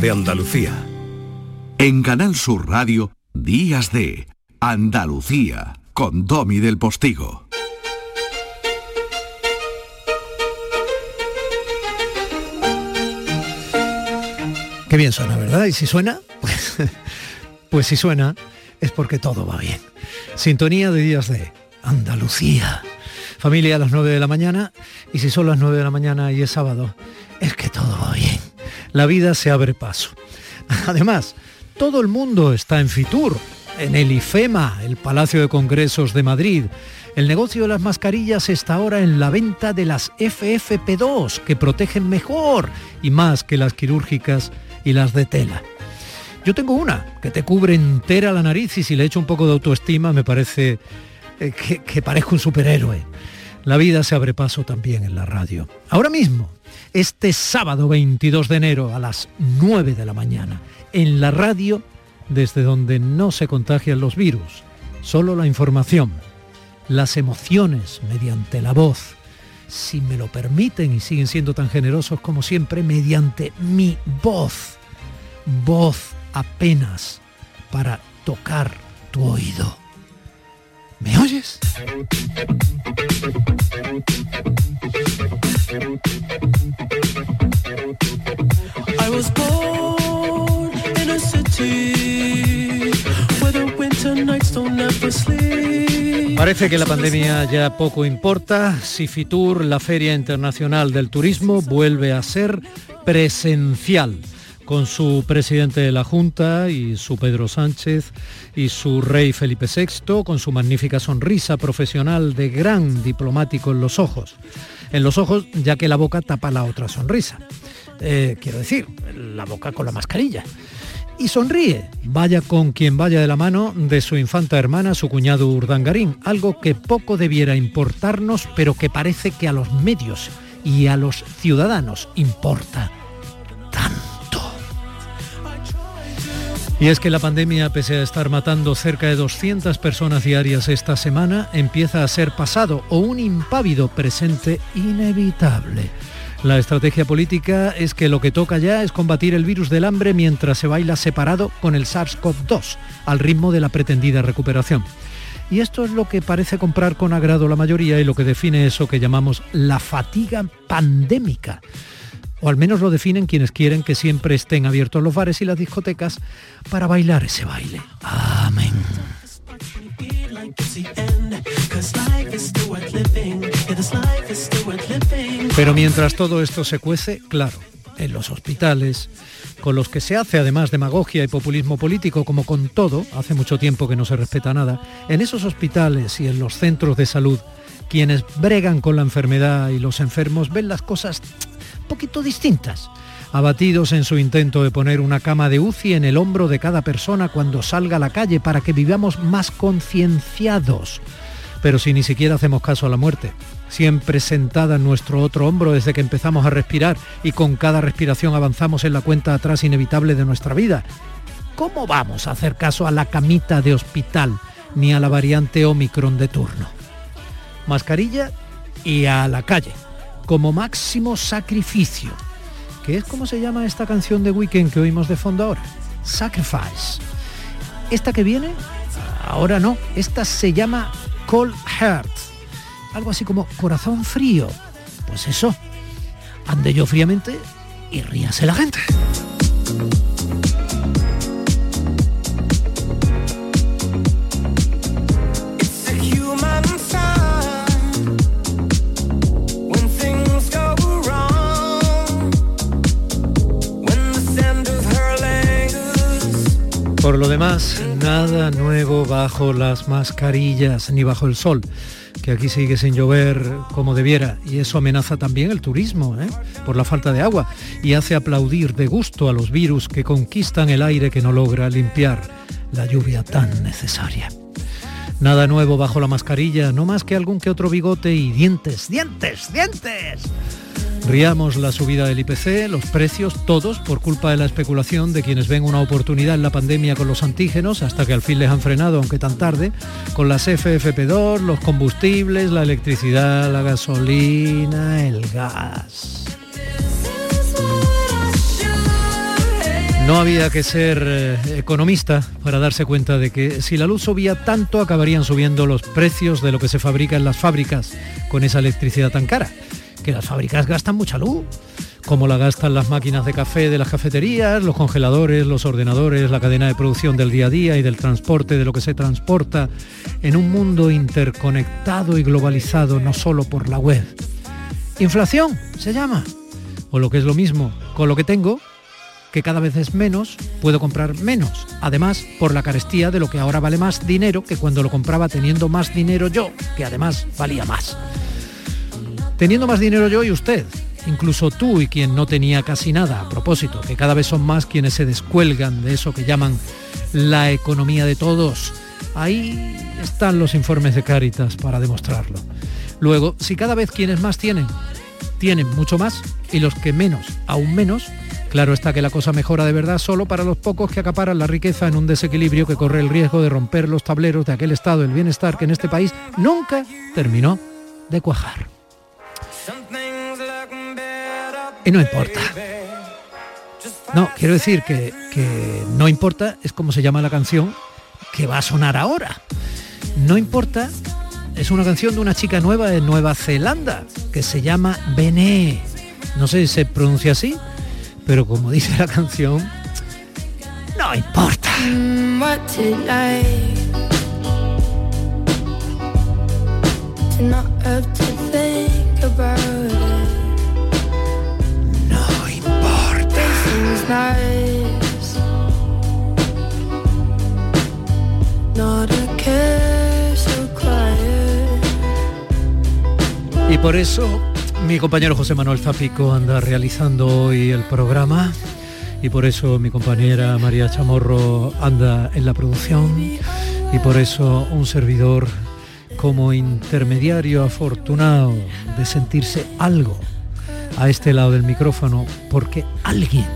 de Andalucía. En Canal Sur Radio, Días de Andalucía, con Domi del Postigo. Qué bien suena, ¿verdad? ¿Y si suena? Pues, pues si suena es porque todo va bien. Sintonía de días de Andalucía. Familia a las 9 de la mañana y si son las 9 de la mañana y es sábado, es que todo va bien. La vida se abre paso. Además, todo el mundo está en Fitur, en el IFEMA, el Palacio de Congresos de Madrid. El negocio de las mascarillas está ahora en la venta de las FFP2, que protegen mejor y más que las quirúrgicas y las de tela. Yo tengo una que te cubre entera la nariz y si le echo un poco de autoestima me parece eh, que, que parezco un superhéroe. La vida se abre paso también en la radio. Ahora mismo, este sábado 22 de enero a las 9 de la mañana, en la radio, desde donde no se contagian los virus, solo la información, las emociones mediante la voz, si me lo permiten y siguen siendo tan generosos como siempre, mediante mi voz, voz apenas para tocar tu oído. ¿Me oyes? Parece que la pandemia ya poco importa si Fitur, la Feria Internacional del Turismo, vuelve a ser presencial con su presidente de la Junta y su Pedro Sánchez y su rey Felipe VI, con su magnífica sonrisa profesional de gran diplomático en los ojos. En los ojos, ya que la boca tapa la otra sonrisa. Eh, quiero decir, la boca con la mascarilla. Y sonríe, vaya con quien vaya de la mano de su infanta hermana, su cuñado Urdangarín, algo que poco debiera importarnos, pero que parece que a los medios y a los ciudadanos importa tanto. Y es que la pandemia, pese a estar matando cerca de 200 personas diarias esta semana, empieza a ser pasado o un impávido presente inevitable. La estrategia política es que lo que toca ya es combatir el virus del hambre mientras se baila separado con el SARS-CoV-2, al ritmo de la pretendida recuperación. Y esto es lo que parece comprar con agrado la mayoría y lo que define eso que llamamos la fatiga pandémica. O al menos lo definen quienes quieren que siempre estén abiertos los bares y las discotecas para bailar ese baile. Amén. Pero mientras todo esto se cuece, claro, en los hospitales, con los que se hace además demagogia y populismo político, como con todo, hace mucho tiempo que no se respeta nada, en esos hospitales y en los centros de salud, quienes bregan con la enfermedad y los enfermos ven las cosas un poquito distintas abatidos en su intento de poner una cama de UCI en el hombro de cada persona cuando salga a la calle para que vivamos más concienciados. Pero si ni siquiera hacemos caso a la muerte, siempre sentada en nuestro otro hombro desde que empezamos a respirar y con cada respiración avanzamos en la cuenta atrás inevitable de nuestra vida. ¿Cómo vamos a hacer caso a la camita de hospital ni a la variante Omicron de turno? Mascarilla y a la calle, como máximo sacrificio que es como se llama esta canción de Weekend que oímos de fondo ahora. Sacrifice. Esta que viene, ahora no, esta se llama Cold Heart. Algo así como corazón frío. Pues eso, ande yo fríamente y ríase la gente. Por lo demás, nada nuevo bajo las mascarillas ni bajo el sol, que aquí sigue sin llover como debiera y eso amenaza también el turismo, ¿eh? por la falta de agua y hace aplaudir de gusto a los virus que conquistan el aire que no logra limpiar la lluvia tan necesaria. Nada nuevo bajo la mascarilla, no más que algún que otro bigote y dientes, dientes, dientes. Riamos la subida del IPC, los precios, todos por culpa de la especulación de quienes ven una oportunidad en la pandemia con los antígenos, hasta que al fin les han frenado, aunque tan tarde, con las FFP2, los combustibles, la electricidad, la gasolina, el gas. No había que ser eh, economista para darse cuenta de que si la luz subía tanto acabarían subiendo los precios de lo que se fabrica en las fábricas con esa electricidad tan cara. Que las fábricas gastan mucha luz, como la gastan las máquinas de café de las cafeterías, los congeladores, los ordenadores, la cadena de producción del día a día y del transporte de lo que se transporta en un mundo interconectado y globalizado no solo por la web. Inflación se llama. O lo que es lo mismo, con lo que tengo, que cada vez es menos, puedo comprar menos. Además, por la carestía de lo que ahora vale más dinero que cuando lo compraba teniendo más dinero yo, que además valía más. Teniendo más dinero yo y usted, incluso tú y quien no tenía casi nada, a propósito, que cada vez son más quienes se descuelgan de eso que llaman la economía de todos. Ahí están los informes de Cáritas para demostrarlo. Luego, si cada vez quienes más tienen, tienen mucho más, y los que menos, aún menos, Claro está que la cosa mejora de verdad solo para los pocos que acaparan la riqueza en un desequilibrio que corre el riesgo de romper los tableros de aquel estado del bienestar que en este país nunca terminó de cuajar. Y no importa. No, quiero decir que, que no importa, es como se llama la canción que va a sonar ahora. No importa, es una canción de una chica nueva de Nueva Zelanda que se llama Bené. No sé si se pronuncia así, pero como dice la canción, no importa. No importa. Y por eso mi compañero José Manuel Zapico anda realizando hoy el programa. Y por eso mi compañera María Chamorro anda en la producción. Y por eso un servidor como intermediario afortunado de sentirse algo a este lado del micrófono porque alguien,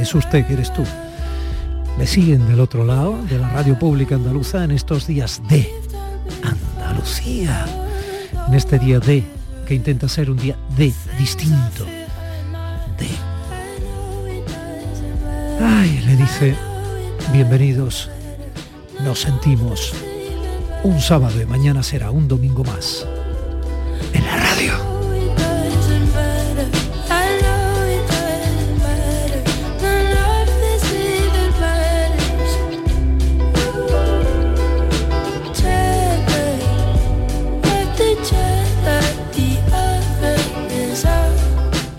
es usted, que eres tú, le siguen del otro lado de la radio pública andaluza en estos días de Andalucía, en este día de que intenta ser un día de distinto. De. Ay, le dice, bienvenidos, nos sentimos un sábado y mañana será un domingo más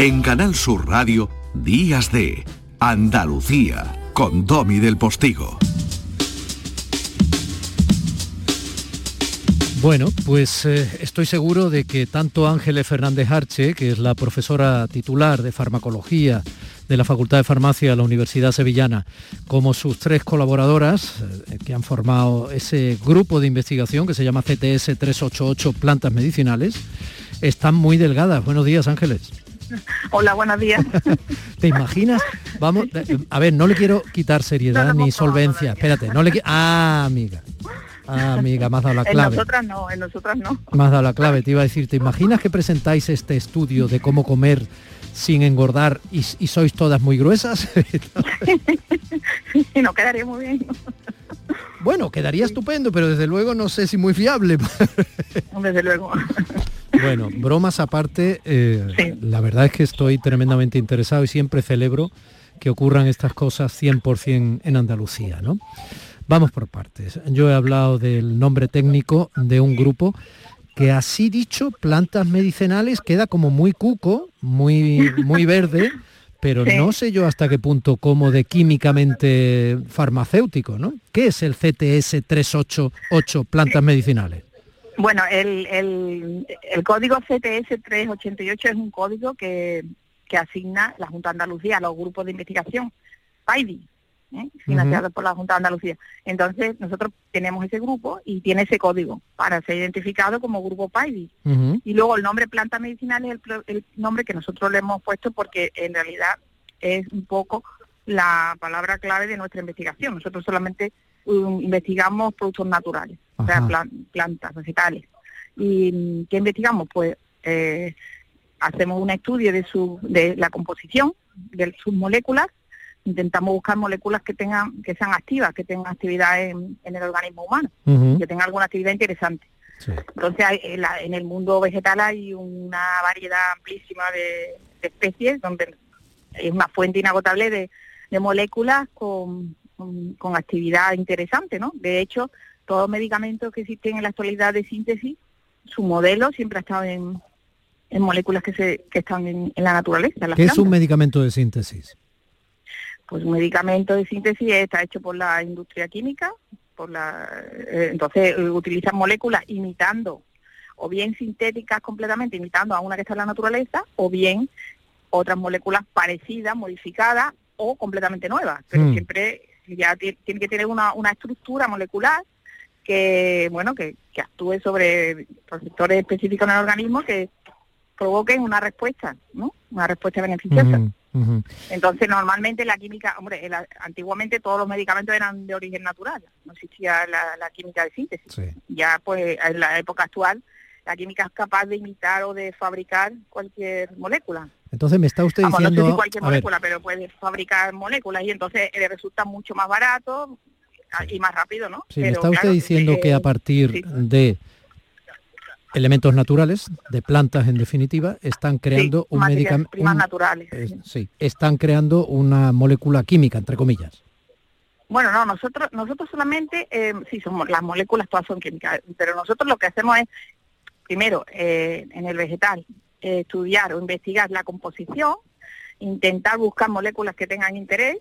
En Canal Sur Radio, Días de Andalucía, con Domi del Postigo. Bueno, pues eh, estoy seguro de que tanto Ángeles Fernández Arche, que es la profesora titular de farmacología de la Facultad de Farmacia de la Universidad Sevillana, como sus tres colaboradoras eh, que han formado ese grupo de investigación que se llama CTS 388 Plantas Medicinales, están muy delgadas. Buenos días, Ángeles. Hola, buenos días. ¿Te imaginas? Vamos, a ver, no le quiero quitar seriedad ni solvencia. Espérate, no le. Ah, amiga. Ah, amiga, me has dado la clave. En nosotras no, en nosotras no. Me has dado la clave, te iba a decir, ¿te imaginas que presentáis este estudio de cómo comer sin engordar y, sois todas muy gruesas? sí, no quedaría muy bien. Bueno, quedaría estupendo, pero desde luego no sé si muy fiable. desde luego. Bueno, bromas aparte, eh, la verdad es que estoy tremendamente interesado y siempre celebro que ocurran estas cosas 100% en Andalucía, ¿no? Vamos por partes. Yo he hablado del nombre técnico de un grupo que así dicho, plantas medicinales, queda como muy cuco, muy, muy verde, pero no sé yo hasta qué punto como de químicamente farmacéutico, ¿no? ¿Qué es el CTS 388 plantas medicinales? Bueno, el, el, código CTS 388 es un código que, que asigna la Junta de Andalucía a los grupos de investigación, PAIDI, ¿eh? financiados por la Junta de Andalucía. Entonces, nosotros tenemos ese grupo y tiene ese código para ser identificado como grupo PAIDI. Y luego el nombre planta medicinal es el, nombre que nosotros le hemos puesto porque en realidad es un poco la palabra clave de nuestra investigación. Nosotros solamente um, investigamos productos naturales, o sea, plantas, vegetales. ¿Y qué investigamos? Pues eh, hacemos un estudio de, su, de la composición de sus moléculas intentamos buscar moléculas que tengan, que sean activas, que tengan actividad en, el organismo humano, que tengan alguna actividad interesante. Entonces, en, el mundo vegetal hay una variedad amplísima de, especies donde es una fuente inagotable de, moléculas con, con, actividad interesante, ¿no? De hecho, todos los medicamentos que existen en la actualidad de síntesis, su modelo siempre ha estado en, en moléculas que, se, que están en, la naturaleza. ¿Qué es un medicamento de síntesis? Pues un medicamento de síntesis está hecho por la industria química, por la, eh, entonces eh, utilizan moléculas imitando, o bien sintéticas completamente, imitando a una que está en la naturaleza, o bien otras moléculas parecidas, modificadas o completamente nuevas, pero hmm. siempre ya tiene que tener una, una estructura molecular que, bueno, que, que actúe sobre receptores específicos en el organismo que provoquen una respuesta, ¿no? Una respuesta beneficiosa. Entonces, normalmente la química, hombre, antiguamente todos los medicamentos eran de origen natural, no existía la, química de síntesis. Ya, pues, en la época actual, la química es capaz de imitar o de fabricar cualquier molécula. Entonces me está usted diciendo... No sé si cualquier molécula, pero puede fabricar moléculas y entonces le resulta mucho más barato y más rápido, ¿no? Sí, me está usted diciendo que a partir de elementos naturales, de plantas en definitiva, están creando un medicamento... naturales. sí, están creando una molécula química, entre comillas. Bueno, no, nosotros nosotros solamente, eh, sí, somos, las moléculas todas son químicas, pero nosotros lo que hacemos es, primero, eh, en el vegetal, estudiar o investigar la composición, intentar buscar moléculas que tengan interés,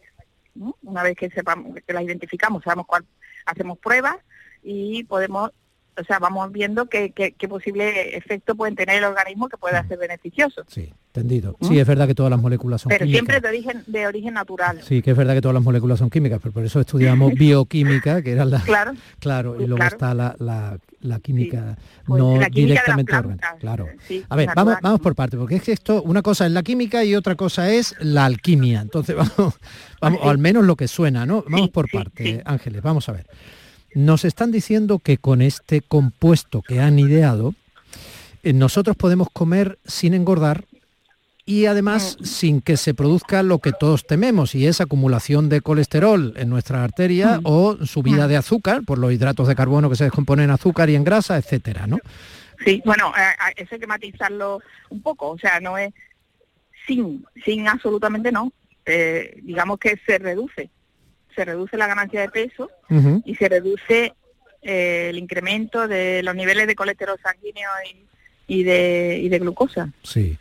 una vez que sepamos, que las identificamos, sabemos cuál, hacemos pruebas y podemos o sea, vamos viendo qué, qué, posible efecto pueden tener el organismo que pueda mm. ser beneficioso. Sí, entendido. ¿Mm? Sí, es verdad que todas las moléculas son pero químicas. Pero siempre de origen, de origen natural. Sí, que es verdad que todas las moléculas son químicas, pero por eso estudiamos bioquímica, que era la... Claro. Claro, y luego está la, la, química pues no directamente orgánica. Claro. a ver, vamos, vamos por parte, porque es que esto, una cosa es la química y otra cosa es la alquimia. Entonces vamos, vamos o al menos lo que suena, ¿no? Vamos por parte, Ángeles, vamos a ver. Nos están diciendo que con este compuesto que han ideado, eh, nosotros podemos comer sin engordar y además mm. sin que se produzca lo que todos tememos y es acumulación de colesterol en nuestra arteria mm. o subida mm. de azúcar por los hidratos de carbono que se descomponen en azúcar y en grasa, etcétera, ¿no? Sí, bueno, eso hay que matizarlo un poco, o sea, no es sin, sin absolutamente no, eh, digamos que se reduce se reduce la ganancia de peso y se reduce eh, el incremento de los niveles de colesterol sanguíneo y, de, de glucosa. Sí.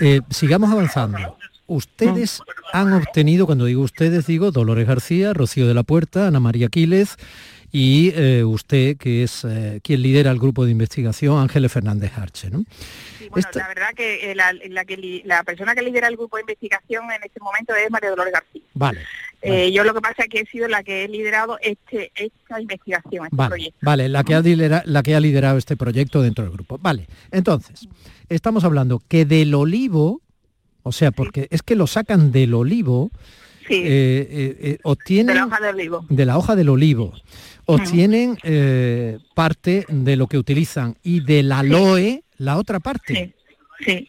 Eh, sigamos avanzando. Ustedes han obtenido, cuando digo ustedes, digo Dolores García, Rocío de la Puerta, Ana María Quiles y eh, usted, que es quien lidera el grupo de investigación, Ángeles Fernández Arche. ¿no? bueno, la verdad que, la, la, persona que lidera el grupo de investigación en este momento es María Dolores García. Vale. Eh, yo lo que pasa es que he sido la que he liderado este, esta investigación, este vale, proyecto. Vale, la que, ha liderado, la que ha liderado este proyecto dentro del grupo. Vale, entonces, estamos hablando que del olivo, o sea, porque es que lo sacan del olivo, sí. eh, eh, obtienen... De la hoja del olivo. De la hoja del olivo. Obtienen parte de lo que utilizan y del aloe, la otra parte. Sí, sí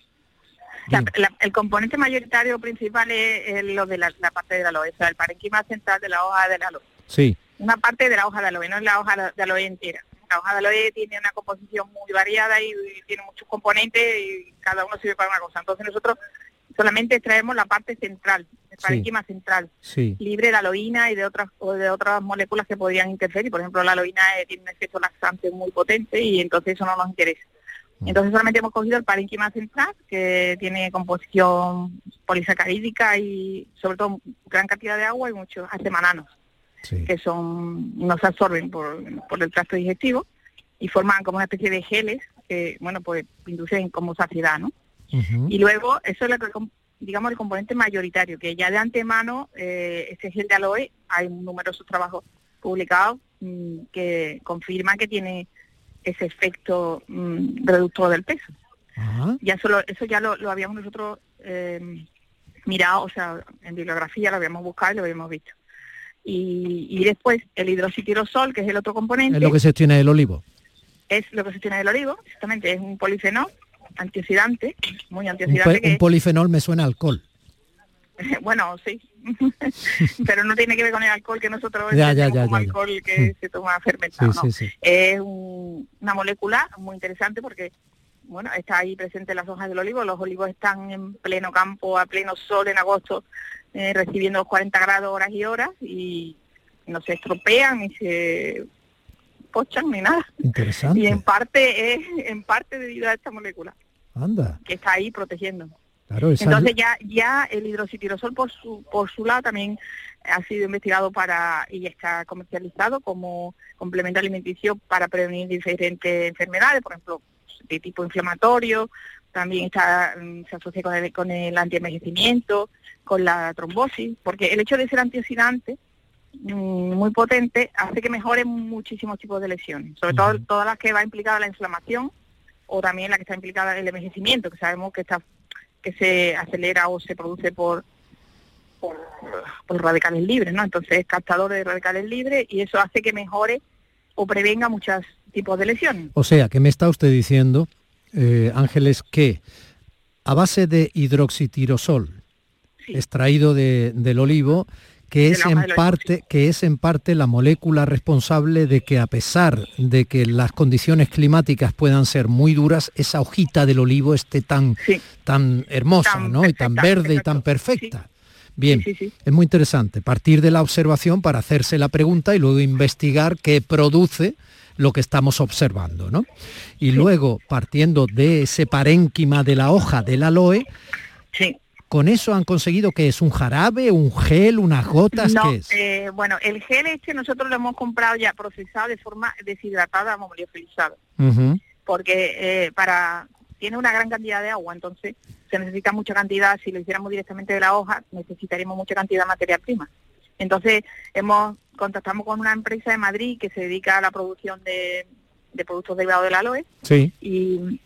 el componente mayoritario principal es, lo de la, parte de la aloe, o sea, el parenquima central de la hoja de la aloe. Sí. Una parte de la hoja de aloe, no es la hoja de aloe entera. La hoja de aloe tiene una composición muy variada y, tiene muchos componentes y cada uno sirve para una cosa. Entonces nosotros solamente extraemos la parte central, el parenquima central, libre de aloína y de otras o de otras moléculas que podrían interferir. Por ejemplo, la aloína eh, tiene un efecto laxante muy potente y entonces eso no nos interesa. Entonces solamente hemos cogido el parenquima central, que tiene composición polisacarídica y sobre todo gran cantidad de agua y muchos acemananos, que son no se absorben por, el tracto digestivo y forman como una especie de geles que, bueno, pues inducen como saciedad, ¿no? Y luego, eso es lo que, digamos, el componente mayoritario, que ya de antemano, eh, este gel de aloe, hay numerosos trabajos publicados mm, que confirman que tiene ese efecto mm, reductor del peso. Ya solo, eso ya lo, habíamos nosotros eh, mirado, o sea, en bibliografía lo habíamos buscado y lo habíamos visto. Y, después el hidroxitirosol, que es el otro componente. Es lo que se tiene del olivo. Es lo que se tiene del olivo, exactamente, es un polifenol antioxidante, muy antioxidante. Un, polifenol me suena alcohol. bueno, sí, pero no tiene que ver con el alcohol que nosotros Ya, ya, ya, alcohol que se toma fermentado. Sí, ¿no? sí, sí. Es un- una molécula muy interesante porque bueno, está ahí presente en las hojas del olivo. Los olivos están en pleno campo, a pleno sol en agosto, eh, recibiendo los 40 grados horas y horas y no se estropean ni se pochan ni nada. Interesante. Y en parte es en parte debido a esta molécula Anda, que está ahí protegiendo. Claro, Entonces ya ya el hidroxitirosol por su por su lado también ha sido investigado para y está comercializado como complemento alimenticio para prevenir diferentes enfermedades, por ejemplo, de tipo inflamatorio, también está mm, se asocia con el, con el antienvejecimiento, con la trombosis, porque el hecho de ser antioxidante mm, muy potente hace que mejore muchísimos tipos de lesiones, sobre todo todas las que va implicada la inflamación o también la que está implicada el envejecimiento, que sabemos que está que se acelera o se produce por por, por radicales libres, ¿no? Entonces es captador de radicales libres y eso hace que mejore o prevenga muchos tipos de lesiones. O sea, que me está usted diciendo, eh, Ángeles, que a base de hidroxitirosol Sí. extraído de- del olivo, que es en parte, que es en parte la molécula responsable de que a pesar de que las condiciones climáticas puedan ser muy duras, esa hojita del olivo esté tan, Sí, tan hermosa, Tan ¿no? Y tan verde y tan perfecta. Bien, sí, sí, sí. es muy interesante partir de la observación para hacerse la pregunta y luego investigar qué produce lo que estamos observando, ¿no? Y luego, partiendo de ese parénquima de la hoja del aloe, sí. Con eso han conseguido que es un jarabe, un gel, unas gotas, No, ¿qué es? eh, bueno, el gel este nosotros lo hemos comprado ya procesado de forma deshidratada, vamos, liofilizado. Ujú, porque eh, para tiene una gran cantidad de agua, entonces se necesita mucha cantidad, si lo hiciéramos directamente de la hoja, necesitaríamos mucha cantidad de materia prima. Entonces hemos contactamos con una empresa de Madrid que se dedica a la producción de, de productos derivados del aloe Sí, y,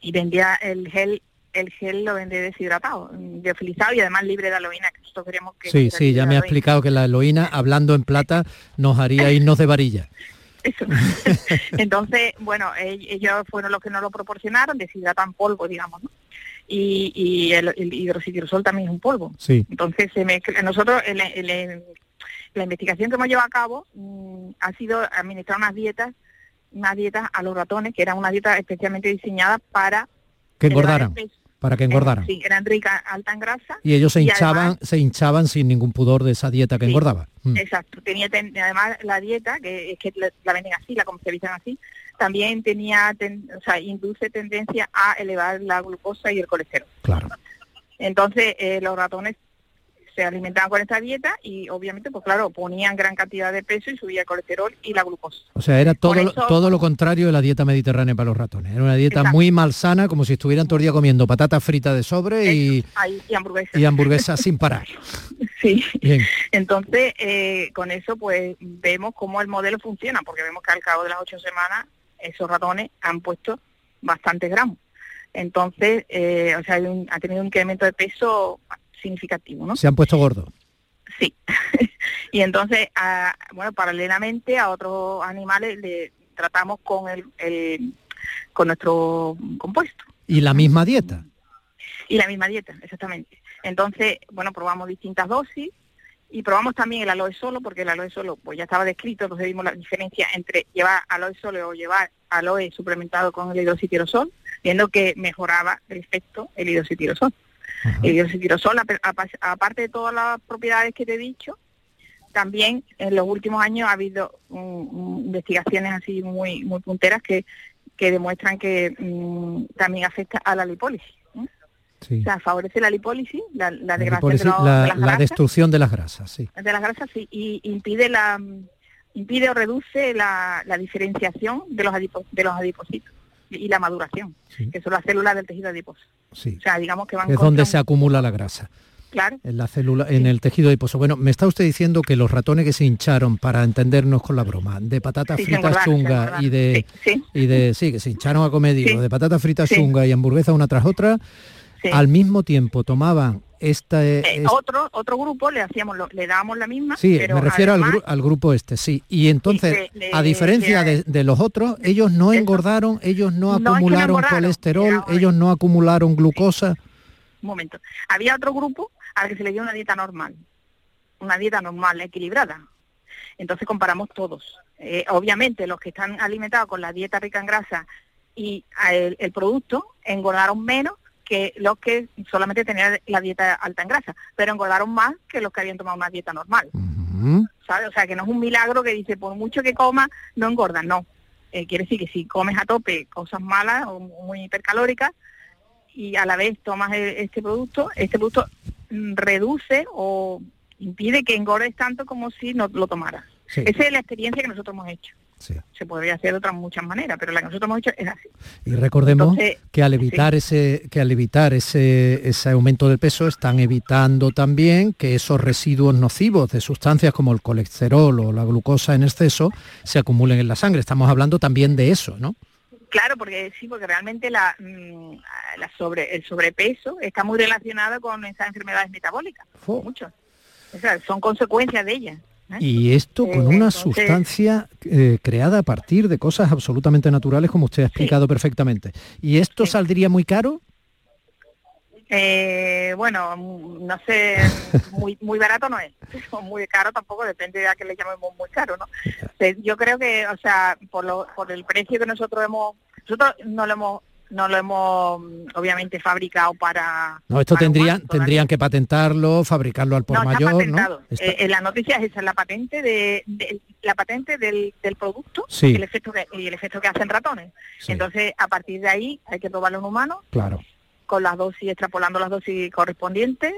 y vendía el gel el gel lo vende deshidratado, liofilizado y además libre de aloína, que nosotros queremos que sí, sí, ya me ha aloína. explicado que la heroína, hablando en plata, nos haría irnos de varilla. Eso. Entonces, bueno, ell- ellos fueron los que nos lo proporcionaron, deshidratan polvo, digamos, ¿no? Y, y el, el también es un polvo. Sí, Entonces, se mezcla. nosotros, el- el- la investigación que hemos llevado a cabo mm, ha sido administrar unas dietas, unas dietas a los ratones, que eran una dieta especialmente diseñada para... que engordaran, para que engordaran. Sí, eran ricas, alta en grasa. Y ellos se hinchaban, además- se hinchaban sin ningún pudor de esa dieta que Sí, engordaba. Mm. Exacto, tenía ten- además la dieta, que es que la, la venden así, la comercializan así, también tenía, ten- o sea, induce tendencia a elevar la glucosa y el colesterol. Claro. Entonces, eh, los ratones se alimentaban con esta dieta y obviamente, pues claro, ponían gran cantidad de peso y subía el colesterol y la glucosa. O sea, era todo, eso- todo lo contrario de la dieta mediterránea para los ratones. Era una dieta Exacto. muy malsana, como si estuvieran todo el día comiendo patatas fritas de sobre y, Ahí, y hamburguesas. y hamburguesas sin parar. Sí. Bien, Entonces, eh, con eso, pues vemos cómo el modelo funciona, porque vemos que al cabo de las ocho semanas esos ratones han puesto bastantes gramos. Entonces, eh, o sea, hay un- ha tenido un incremento de peso significativo, ¿no? se han puesto gordos. Sí. y entonces, a- bueno, paralelamente a otros animales le tratamos con el, el- con nuestro compuesto Y la misma dieta. y la misma dieta, exactamente. Entonces, bueno, probamos distintas dosis y probamos también el aloe solo, porque el aloe solo pues ya estaba descrito, entonces vimos la diferencia entre llevar aloe solo o llevar aloe suplementado con el hidroxitirosol, viendo que mejoraba el efecto el hidroxitirosol. El apa- aparte de todas las propiedades que te he dicho, también en los últimos años ha habido mm, mm, investigaciones así muy muy punteras que, que demuestran que mm, también afecta a la lipólisis. ¿eh? Sí. O sea, favorece la lipólisis, la, la La, degradación lipólisis, de, lo- la- de las la grasas, destrucción de las grasas, sí. de las grasas sí, y impide la impide o reduce la, la diferenciación de los adipo- de los adipocitos y la maduración, Sí, que son las células del tejido adiposo. sí. O sea, digamos que van Es donde se acumula la grasa. claro, En la célula, en el tejido adiposo. Bueno, me está usted diciendo que los ratones que se hincharon, para entendernos con la broma, de patatas sí, fritas chungas y de sí, y de sí, que se hincharon a Sí. de patatas fritas chungas y hamburguesas una tras otra, al mismo tiempo tomaban esta Eh, es- otro otro grupo le hacíamos lo- le dábamos la misma sí, pero me refiero al, gru- al grupo este, sí. Y entonces, le- a diferencia de, de los otros, ellos no Eso. engordaron, ellos no No, es que no acumularon colesterol, ellos no acumularon glucosa. un momento había otro grupo al que se le dio una dieta normal una dieta normal, equilibrada. Entonces comparamos todos. Eh, obviamente los que están alimentados con la dieta rica en grasa y el, producto engordaron menos que los que solamente tenían la dieta alta en grasa, pero engordaron más que los que habían tomado una dieta normal. ¿Sabes? O sea, que no es un milagro que dice, por mucho que coma, no engorda, no. Eh, quiere decir que si comes a tope cosas malas o muy hipercalóricas y a la vez tomas e, este producto, este producto mm, reduce o impide que engordes tanto como si no lo tomaras. Esa es la experiencia que nosotros hemos hecho. Se podría hacer de otras muchas maneras, pero la que nosotros hemos hecho es así. Y recordemos que al evitar ese que al evitar ese, ese aumento del peso están evitando también que esos residuos nocivos de sustancias como el colesterol o la glucosa en exceso se acumulen en la sangre. Estamos hablando también de eso, ¿no? Claro, porque sí, porque realmente la, mm, la sobre, el sobrepeso está muy relacionado con esas enfermedades metabólicas, mucho. O sea, son consecuencias de ellas. ¿Eh? Y esto con eh, una sustancia eh, creada a partir de cosas absolutamente naturales, como usted ha explicado perfectamente. ¿Y esto saldría muy caro? bueno, no sé, muy muy barato no es, muy caro tampoco, depende de a qué le llamemos muy caro, ¿no? Yo creo que, o sea, por, lo, por el precio que nosotros hemos, nosotros no lo hemos no lo hemos obviamente fabricado para no esto tendrían tendrían que patentarlo fabricarlo al por mayor ¿no? Eh, en la noticia es esa la patente de, la patente del, producto y el efecto que y el efecto que hacen ratones. Entonces a partir de ahí hay que probarlo en humanos claro. con las dosis extrapolando las dosis correspondientes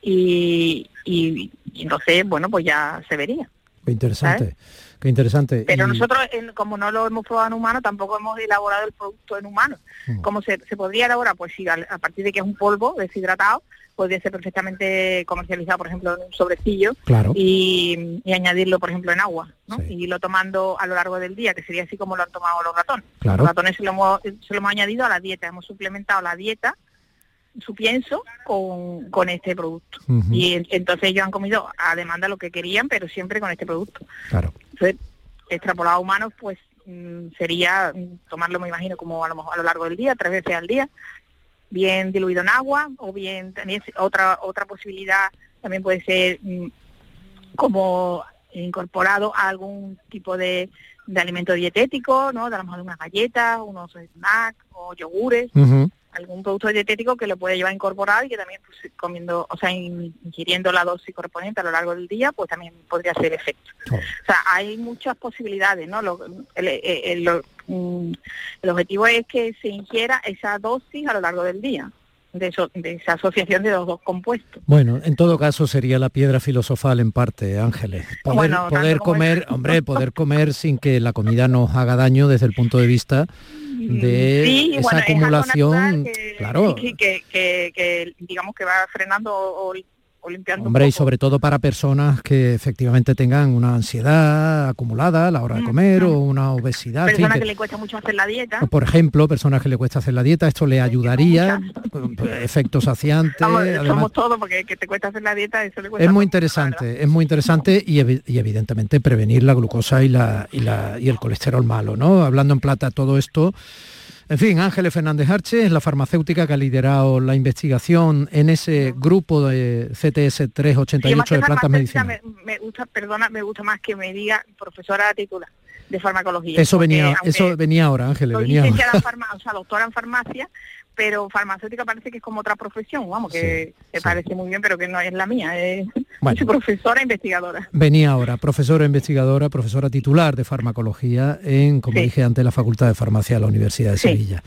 y, y, y entonces bueno pues ya se vería. Interesante Qué interesante. Pero nosotros, como no lo hemos probado en humano, tampoco hemos elaborado el producto en humano. Mm. ¿Cómo se, podría elaborar? Pues sí, a, partir de que es un polvo deshidratado, podría ser perfectamente comercializado, por ejemplo, en un sobrecillo y, añadirlo, por ejemplo, en agua, ¿no? Y irlo tomando a lo largo del día, que sería así como lo han tomado los ratones. Los ratones se lo, hemos, se lo hemos añadido a la dieta, hemos suplementado la dieta su pienso con, con este producto. Y entonces ellos han comido a demanda lo que querían, pero siempre con este producto. Claro. Entonces, extrapolado a humanos, pues mm, sería tomarlo, me imagino, como a lo mejor a lo largo del día, tres veces al día, bien diluido en agua, o bien también otra otra posibilidad también puede ser mm, como incorporado a algún tipo de, de alimento dietético, ¿no? De a lo mejor unas galletas, unos snacks o yogures algún producto dietético que lo puede llevar incorporado y que también pues, comiendo, o sea, ingiriendo la dosis correspondiente a lo largo del día, pues también podría hacer efecto. Oh. O sea, hay muchas posibilidades, ¿no? Lo, el, mm, el, objetivo es que se ingiera esa dosis a lo largo del día. De, eso, de, esa asociación de los dos compuestos. Bueno, en todo caso sería la piedra filosofal en parte, Ángeles. Poder, poder comer, hombre, poder comer sin que la comida nos haga daño desde el punto de vista de esa acumulación, claro. que, digamos que va frenando o, Hombre, y sobre todo para personas que efectivamente tengan una ansiedad acumulada a la hora de mm, comer o una obesidad. Personas que, le cuesta mucho hacer la dieta. Por ejemplo, personas que le cuesta hacer la dieta, esto le ayudaría, efectos saciantes. somos todos, porque que te cuesta hacer la dieta, eso le cuesta Es muy interesante, es muy interesante y, evidentemente prevenir la glucosa y, la, y, la, y el colesterol malo, ¿no? Hablando en plata todo esto en fin, Ángeles Fernández Arche es la farmacéutica que ha liderado la investigación en ese grupo de CTS 388 de plantas medicinales. Me, gusta, perdona, me gusta más que me diga profesora titular de farmacología. Eso venía, eso venía ahora, Ángeles, venía o sea, doctora en farmacia, pero farmacéutica parece que es como otra profesión, vamos, que, parece muy bien, pero que no es la mía, es profesora investigadora. Venía ahora, profesora investigadora, profesora titular de farmacología en, como dije antes, la Facultad de Farmacia de la Universidad de Sevilla.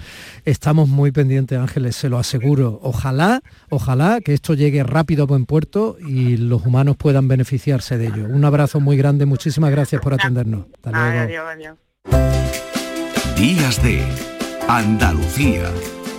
Estamos muy pendientes, Ángeles, se lo aseguro. Ojalá, ojalá que esto llegue rápido a buen puerto y los humanos puedan beneficiarse de ello. Un abrazo muy grande, muchísimas gracias por atendernos. Hasta luego. Adiós, adiós. Días de Andalucía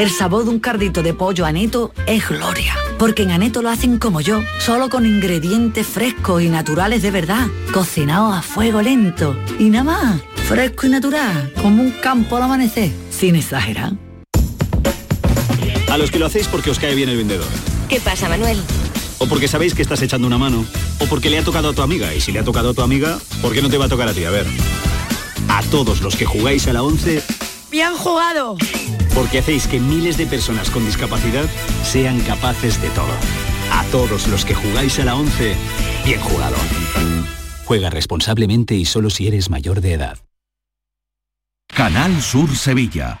El sabor de un cardito de pollo aneto es gloria. Porque en Aneto lo hacen como yo, solo con ingredientes frescos y naturales de verdad, cocinados a fuego lento. Y nada más, fresco y natural, como un campo al amanecer, sin exagerar. A los que lo hacéis porque os cae bien el vendedor. ¿Qué pasa, Manuel? O porque sabéis que estás echando una mano. O porque le ha tocado a tu amiga. Y si le ha tocado a tu amiga, ¿por qué no te va a tocar a ti? A ver. A todos los que jugáis a la 11... ¡Bien jugado! Porque hacéis que miles de personas con discapacidad sean capaces de todo. A todos los que jugáis a la 11, bien jugado. Juega responsablemente y solo si eres mayor de edad. Canal Sur Sevilla.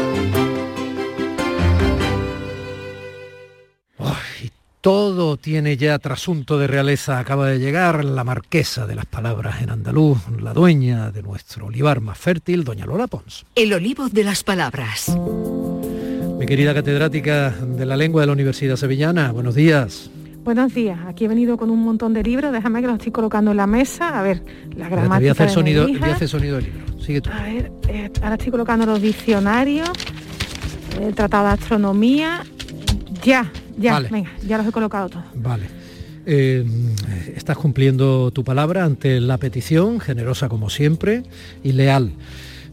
Todo tiene ya trasunto de realeza. Acaba de llegar la marquesa de las palabras en andaluz, la dueña de nuestro olivar más fértil, doña Lola Pons. El olivo de las palabras. Mi querida catedrática de la lengua de la Universidad Sevillana, buenos días. Buenos días, aquí he venido con un montón de libros, déjame que los estoy colocando en la mesa, a ver, la gramática voy a hacer sonido, voy a hacer sonido del libro, sigue tú. A ver, eh, ahora estoy colocando los diccionarios, el tratado de astronomía, ya, ya, venga, ya los he colocado todos. Vale. Eh, estás cumpliendo tu palabra ante la petición, generosa como siempre y leal.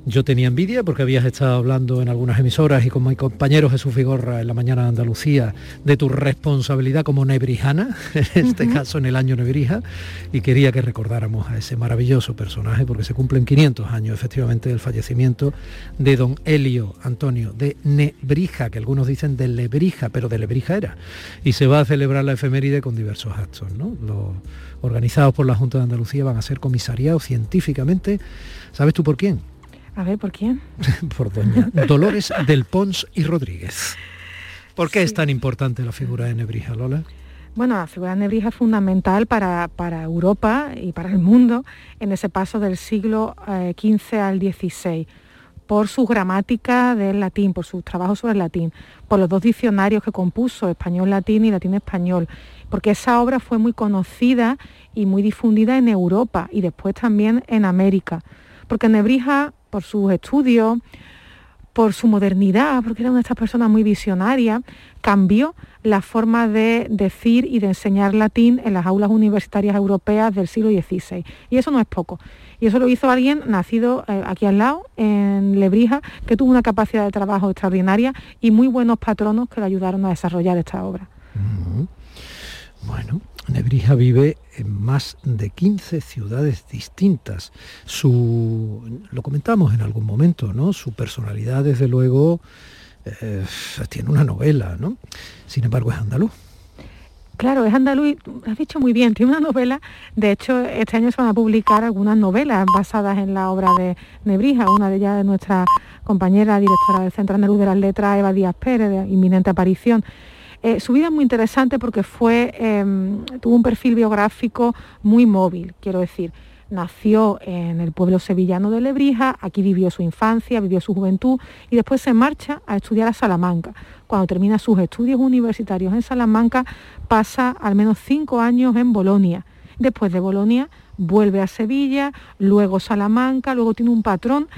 Yo tenía envidia porque habías estado hablando en algunas emisoras y con mi compañero Jesús Figorra en la mañana de Andalucía de tu responsabilidad como nebrijana, en este caso en el año Nebrija, y quería que recordáramos a ese maravilloso personaje porque se cumplen 500 años efectivamente del fallecimiento de don Helio Antonio de Nebrija, que algunos dicen de Lebrija, pero de Lebrija era. Y se va a celebrar la efeméride con diversos actos, ¿no? Los organizados por la Junta de Andalucía van a ser comisariados científicamente. ¿Sabes tú por quién? A ver, ¿por quién? por doña Dolores del Pons y Rodríguez. ¿Por qué es tan importante la figura de Nebrija, Lola? Bueno, la figura de Nebrija es fundamental para, para, Europa y para el mundo en ese paso del siglo XV eh, al XVI, por su gramática del latín, por su trabajo sobre el latín, por los dos diccionarios que compuso, español-latín y latín-español, porque esa obra fue muy conocida y muy difundida en Europa y después también en América, porque Nebrija por sus estudios, por su modernidad, porque era una de estas personas muy visionarias, cambió la forma de decir y de enseñar latín en las aulas universitarias europeas del siglo XVI. Y eso no es poco. Y eso lo hizo alguien nacido eh, aquí al lado, en Lebrija, que tuvo una capacidad de trabajo extraordinaria y muy buenos patronos que le ayudaron a desarrollar esta obra. Bueno, Nebrija vive en más de 15 ciudades distintas. Su, lo comentamos en algún momento, ¿no? Su personalidad, desde luego, eh, tiene una novela, ¿no? Sin embargo, es andaluz. Claro, es andaluz, has dicho muy bien, tiene una novela, de hecho este año se van a publicar algunas novelas basadas en la obra de Nebrija, una de ellas de nuestra compañera directora del Centro Andaluz de las Letras, Eva Díaz Pérez, de inminente aparición. Eh, su vida es muy interesante porque em, tuvo un perfil biográfico muy móvil, quiero decir. Nació en el pueblo sevillano de Lebrija, aquí vivió su infancia, vivió su juventud y después se marcha a estudiar a Salamanca. Cuando termina sus estudios universitarios en Salamanca, pasa al menos cinco años en Bolonia. Después de Bolonia vuelve a Sevilla, luego Salamanca, luego tiene un patrón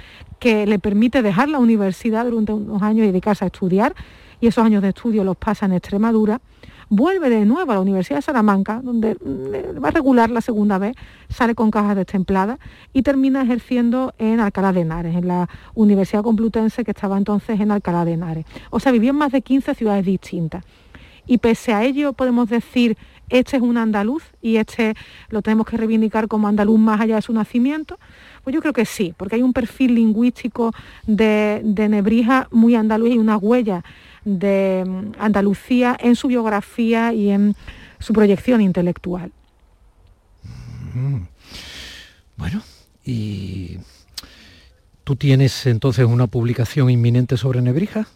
que le permite dejar la universidad durante unos años y dedicarse a estudiar, y esos años de estudio los pasa en Extremadura, vuelve de nuevo a la Universidad de Salamanca, donde mm, va a regular la segunda vez, sale con cajas destempladas y termina ejerciendo en Alcalá de Henares, en la Universidad Complutense que estaba entonces en Alcalá de Henares. O sea, vivió en más de 15 ciudades distintas. Y pese a ello podemos decir este es un andaluz y este lo tenemos que reivindicar como andaluz más allá de su nacimiento? Pues yo creo que sí, porque hay un perfil lingüístico de, Nebrija muy andaluz y una huella de mm, Andalucía en su biografía y en su proyección intelectual. Mm. Bueno, y tú tienes entonces una publicación inminente sobre Nebrija.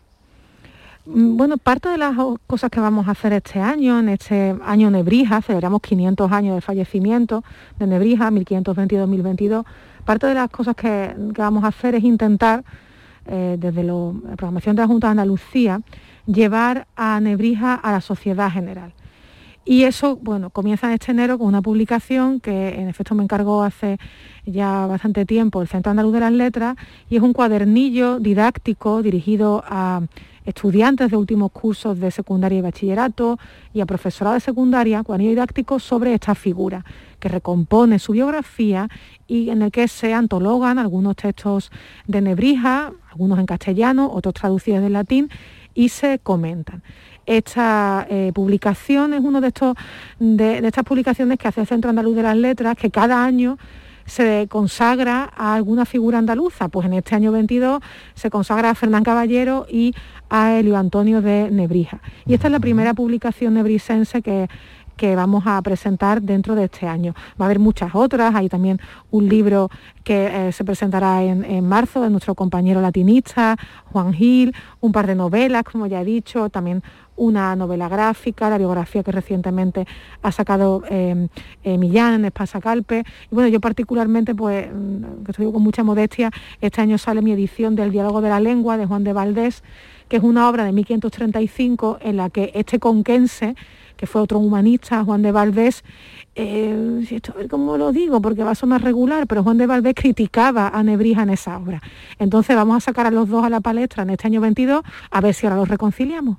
Mm, bueno, parte de las cosas que vamos a hacer este año, en este año Nebrija, celebramos 500 años de fallecimiento de Nebrija, 1522-2022, parte de las cosas que, vamos a hacer es intentar, eh, desde la programación de la Junta de Andalucía, llevar a Nebrija a la sociedad general. Y eso, bueno, comienza en este enero con una publicación que en efecto me encargó hace ya bastante tiempo el Centro Andaluz de las Letras y es un cuadernillo didáctico dirigido a estudiantes de últimos cursos de secundaria y bachillerato y a profesorado de secundaria, cuadernillo didáctico sobre esta figura que recompone su biografía y en el que se antologan algunos textos de Nebrija, algunos en castellano, otros traducidos del latín y se comentan. Esta eh, publicación es una de, estos, de, estas publicaciones que hace el Centro Andaluz de las Letras, que cada año se consagra a alguna figura andaluza. Pues en este año 22 se consagra a Fernán Caballero y a Helio Antonio de Nebrija. Y esta es la primera publicación nebrisense que que vamos a presentar dentro de este año. Va a haber muchas otras, hay también un libro que eh, se presentará en, marzo de nuestro compañero latinista, Juan Gil, un par de novelas, como ya he dicho, también una novela gráfica, la biografía que recientemente ha sacado em, eh, Millán en Espasacalpe. Y bueno, yo particularmente, pues, mm, que estoy con mucha modestia, este año sale mi edición del Diálogo de la Lengua de Juan de Valdés, que es una obra de 1535 en la que este conquense que fue otro humanista, Juan de Valdés, eh, esto, a ver cómo lo digo, porque va a sonar regular, pero Juan de Valdés criticaba a Nebrija en esa obra. Entonces vamos a sacar a los dos a la palestra en este año 22, a ver si ahora los reconciliamos.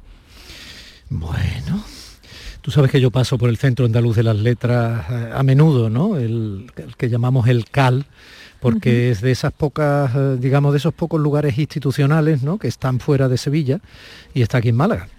Bueno, Tú sabes que yo paso por el Centro Andaluz de las Letras eh, a menudo, ¿no? El, que llamamos el CAL, porque es de esas pocas, eh, digamos, de esos pocos lugares institucionales, ¿no? Que están fuera de Sevilla y está aquí en Málaga.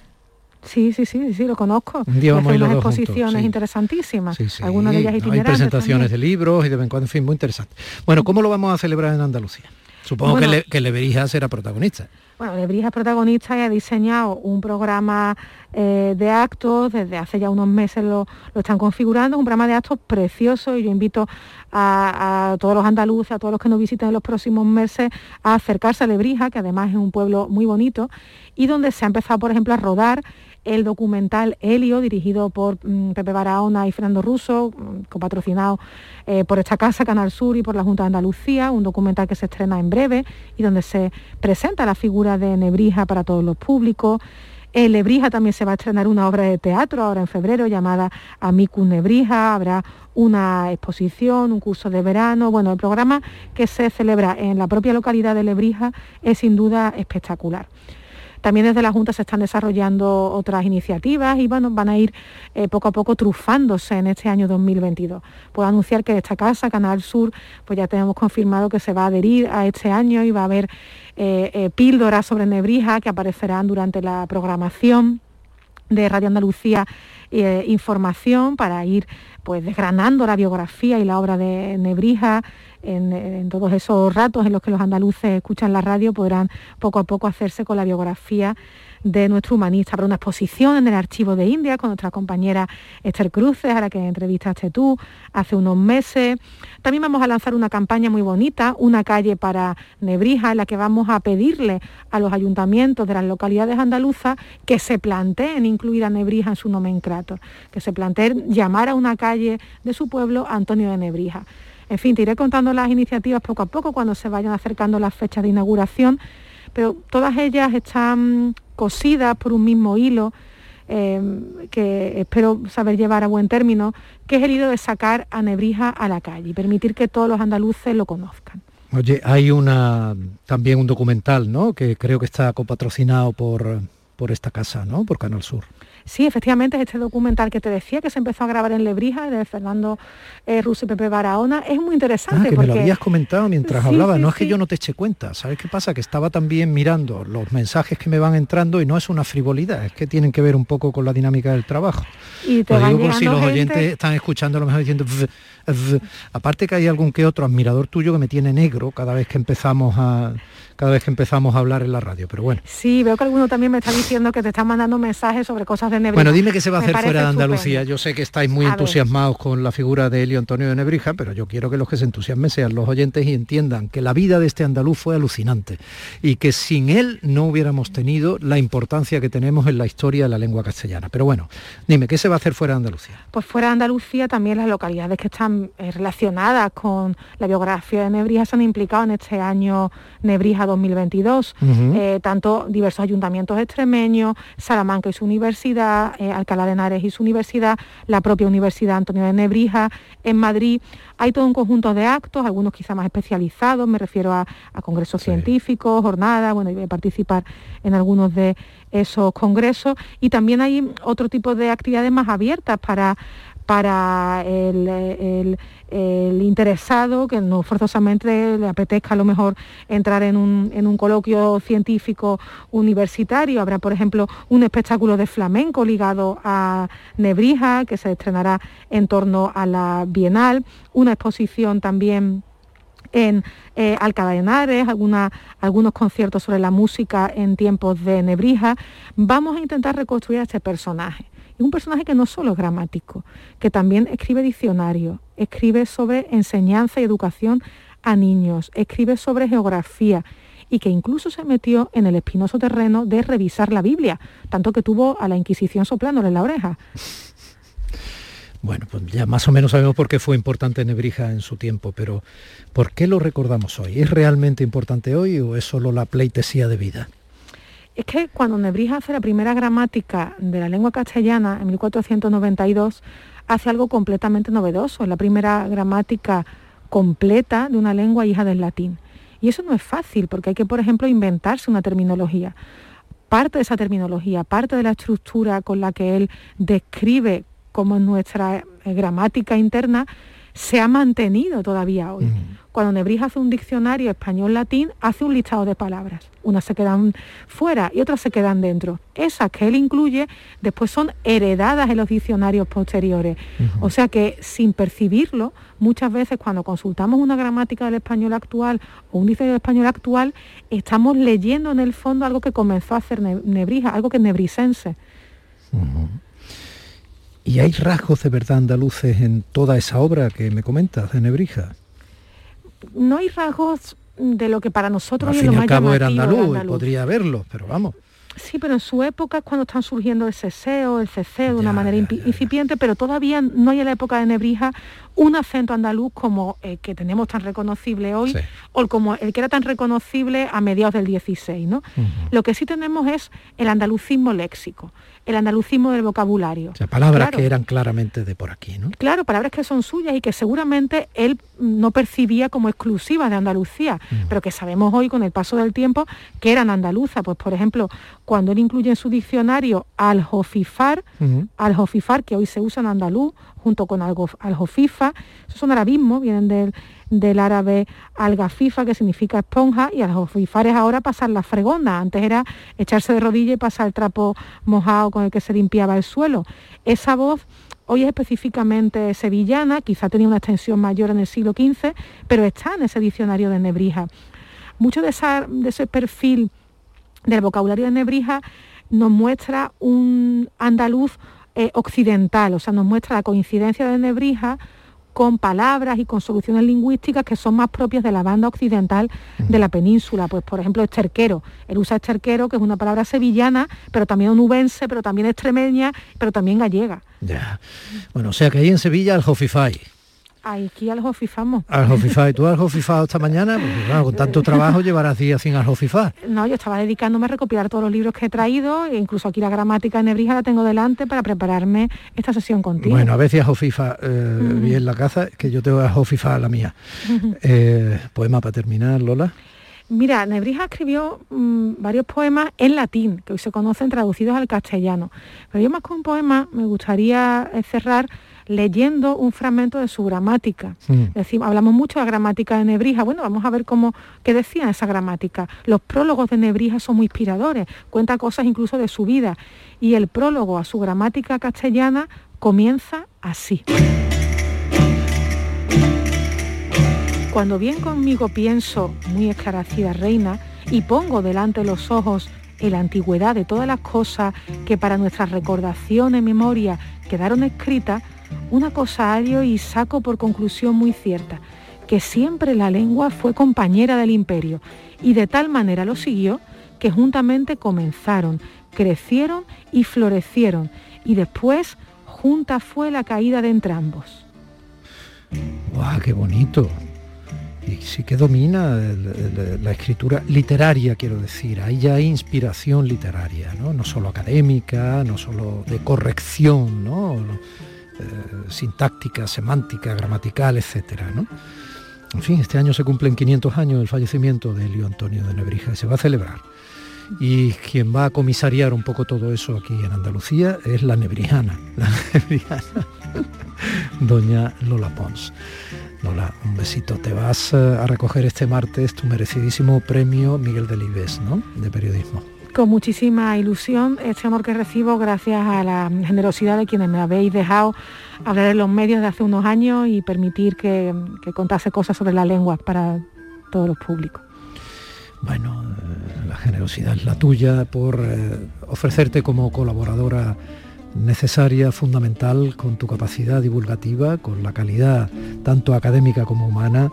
Sí, sí, sí, sí, lo conozco. Un día unas exposiciones interesantísimas. Algunas de ellas itinerantes. Hay presentaciones de libros y de vez en fin, muy interesante. Bueno, ¿cómo lo vamos a celebrar en Andalucía? Supongo que, Le, Lebrija será protagonista. Bueno, Lebrija es protagonista y ha diseñado un programa eh, de actos, desde hace ya unos meses lo, están configurando, un programa de actos precioso y yo invito a, a, todos los andaluces, a todos los que nos visiten en los próximos meses a acercarse a Lebrija, que además es un pueblo muy bonito, y donde se ha empezado, por ejemplo, a rodar el documental Helio, dirigido por mm, Pepe Barahona y Fernando Russo, mm, copatrocinado eh, por esta casa, Canal Sur y por la Junta de Andalucía, un documental que se estrena en breve y donde se presenta la figura de Nebrija para todos los públicos. En Nebrija también se va a estrenar una obra de teatro ahora en febrero llamada Amicus Nebrija, habrá una exposición, un curso de verano. Bueno, el programa que se celebra en la propia localidad de Lebrija es sin duda espectacular. También desde la Junta se están desarrollando otras iniciativas y van a ir eh, poco a poco trufándose en este año 2022. Puedo anunciar que esta casa, Canal Sur, pues ya tenemos confirmado que se va a adherir a este año y va a haber eh, eh, píldoras sobre Nebrija que aparecerán durante la programación de Radio Andalucía información para ir pues desgranando la biografía y la obra de Nebrija, en, todos esos ratos en los que los andaluces escuchan la radio podrán poco a poco hacerse con la biografía de nuestro humanista. Habrá una exposición en el Archivo de India con nuestra compañera Esther Cruces, a la que entrevistaste tú hace unos meses. También vamos a lanzar una campaña muy bonita, una calle para Nebrija, en la que vamos a pedirle a los ayuntamientos de las localidades andaluzas que se planteen incluir a Nebrija en su nomenclator, que se planteen llamar a una calle de su pueblo Antonio de Nebrija. En fin, te iré contando las iniciativas poco a poco cuando se vayan acercando las fechas de inauguración, pero todas ellas están cosidas por un mismo hilo, eh, que espero saber llevar a buen término, que es el hilo de sacar a Nebrija a la calle y permitir que todos los andaluces lo conozcan. Oye, hay una también un documental, ¿no? Que creo que está copatrocinado por, por esta casa, ¿no? Por Canal Sur. Sí, efectivamente, es este documental que te decía, que se empezó a grabar en Lebrija, de Fernando eh, Russo y Pepe Barahona, es muy interesante. Ah, que me lo habías comentado mientras hablaba, no es que yo no te eche cuenta, ¿sabes qué pasa? Que estaba también mirando los mensajes que me van entrando y no es una frivolidad, es que tienen que ver un poco con la dinámica del trabajo. Y te lo digo por si los oyentes están escuchando a lo mejor diciendo... aparte que hay algún que otro admirador tuyo que me tiene negro cada vez que empezamos a cada vez que empezamos a hablar en la radio, pero bueno. Sí, veo que alguno también me está diciendo que te están mandando mensajes sobre cosas de Nebrija. Bueno, dime qué se va a hacer fuera de Andalucía. Yo sé que estáis muy entusiasmados con la figura de Elio Antonio de Nebrija, pero yo quiero que los que se entusiasmen sean los oyentes y entiendan que la vida de este andaluz fue alucinante y que sin él no hubiéramos tenido la importancia que tenemos en la historia de la lengua castellana. Pero bueno, dime, ¿qué se va a hacer fuera de Andalucía? Pues fuera de Andalucía también las localidades que están eh, relacionadas con la biografía de Nebrija se han implicado en este año Nebrija 2022, eh, tanto diversos ayuntamientos extremeños, Salamanca y su universidad, eh, Alcalá de Henares y su universidad, la propia Universidad Antonio de Nebrija, en Madrid. Hay todo un conjunto de actos, algunos quizá más especializados, me refiero a, congresos científicos, jornadas, bueno, voy a participar en algunos de esos congresos. Y también hay otro tipo de actividades más abiertas para para el, interesado, que no forzosamente le apetezca a lo mejor entrar en un, en un, coloquio científico universitario. Habrá, por ejemplo, un espectáculo de flamenco ligado a Nebrija, que se estrenará en torno a la Bienal, una exposición también en eh, algunos conciertos sobre la música en tiempos de Nebrija. Vamos a intentar reconstruir a este personaje. Es un personaje que no solo es gramático, que también escribe diccionario, escribe sobre enseñanza y educación a niños, escribe sobre geografía y que incluso se metió en el espinoso terreno de revisar la Biblia, tanto que tuvo a la Inquisición soplándole en la oreja. Bueno, pues ya más o menos sabemos por qué fue importante Nebrija en su tiempo, pero ¿por qué lo recordamos hoy? ¿Es realmente importante hoy o es solo la pleitesía de vida? Es que cuando Nebrija hace la primera gramática de la lengua castellana en 1492, hace algo completamente novedoso, es la primera gramática completa de una lengua hija del latín. Y eso no es fácil, porque hay que, por ejemplo, inventarse una terminología. Parte de esa terminología, parte de la estructura con la que él describe cómo es nuestra eh, gramática interna, se ha mantenido todavía hoy. Cuando Nebrija hace un diccionario español-latín, hace un listado de palabras. Unas se quedan fuera y otras se quedan dentro. Esas que él incluye después son heredadas en los diccionarios posteriores. O sea que sin percibirlo, muchas veces cuando consultamos una gramática del español actual o un diccionario del español actual, estamos leyendo en el fondo algo que comenzó a hacer Nebrija, algo que es nebrisense. ¿Y hay rasgos de verdad andaluces en toda esa obra que me comentas de Nebrija? no hay rasgos de lo que para nosotros al fin y al cabo era andaluz, podría verlo, pero vamos. Sí, pero en su época es cuando están surgiendo el ceseo, el ceceo de una manera incipiente, pero todavía no hay en la época de Nebrija un acento andaluz como el que tenemos tan reconocible hoy o como el que era tan reconocible a mediados del 16. ¿no? Lo que sí tenemos es el andalucismo léxico, el andalucismo del vocabulario. O sea, palabras que eran claramente de por aquí, ¿no? Claro, palabras que son suyas y que seguramente él no percibía como exclusivas de Andalucía, pero que sabemos hoy con el paso del tiempo que eran andaluzas. Pues por ejemplo, cuando él incluye en su diccionario al jofifar, al jofifar que hoy se usa en andaluz, junto con aljofifa, esos son arabismos, vienen del, del árabe algafifa, que significa esponja, y aljofifar es ahora pasar la fregona. Antes era echarse de rodilla y pasar el trapo mojado con el que se limpiaba el suelo. Esa voz hoy es específicamente sevillana, quizá tenía una extensión mayor en el siglo XV, pero está en ese diccionario de Nebrija. Mucho de, de ese perfil del vocabulario de Nebrija nos muestra un andaluz eh, occidental, o sea, nos muestra la coincidencia de Nebrija con palabras y con soluciones lingüísticas que son más propias de la banda occidental de la península. Pues, por ejemplo, esterquero. Él usa esterquero, que es una palabra sevillana, pero también onubense, pero también extremeña, pero también gallega. Ya. Bueno, o sea que ahí en Sevilla el Jofifai. Aquí al Jofifamos. Al Jofifá. ¿Y tú has Jofifado esta mañana? Pues, con tanto trabajo llevarás días sin al Jofifá. No, yo estaba dedicándome a recopilar todos los libros que he traído, e incluso aquí la gramática de Nebrija la tengo delante para prepararme esta sesión contigo. Bueno, a veces Jofifa eh, vi en la casa, que yo tengo a Jofifa la mía. Eh, poema para terminar, Lola. Mira, Nebrija escribió mm, varios poemas en latín, que hoy se conocen traducidos al castellano. Pero yo más que un poema me gustaría eh, cerrar leyendo un fragmento de su gramática. hablamos mucho de la gramática de Nebrija. Bueno, vamos a ver cómo, qué decía esa gramática. Los prólogos de Nebrija son muy inspiradores, cuenta cosas incluso de su vida. Y el prólogo a su gramática castellana comienza así. Cuando bien conmigo pienso, muy esclarecida reina, y pongo delante los ojos en la antigüedad de todas las cosas que para nuestra recordación y memoria quedaron escritas, una cosa hallo y saco por conclusión muy cierta, que siempre la lengua fue compañera del imperio y de tal manera lo siguió que juntamente comenzaron, crecieron y florecieron y después junta fue la caída de entrambos. ¡Guau, qué bonito! Y sí que domina la escritura literaria, quiero decir. Hay ya inspiración literaria, ¿no? No solo académica, no solo de corrección, ¿no? Eh, sintáctica, semántica, gramatical, etcétera, ¿no? En fin, este año se cumplen 500 años del fallecimiento de Elio Antonio de Nebrija y se va a celebrar. Y quien va a comisariar un poco todo eso aquí en Andalucía es la nebrijana, la nebrijana, doña Lola Pons. Lola, un besito. Te vas eh, a recoger este martes tu merecidísimo premio Miguel Delibes, ¿no? De periodismo con muchísima ilusión este honor que recibo gracias a la generosidad de quienes me habéis dejado hablar en los medios de hace unos años y permitir que, contase cosas sobre la lengua para todos los públicos. Bueno, eh, la generosidad es la tuya por eh, ofrecerte como colaboradora necesaria, fundamental, con tu capacidad divulgativa, con la calidad tanto académica como humana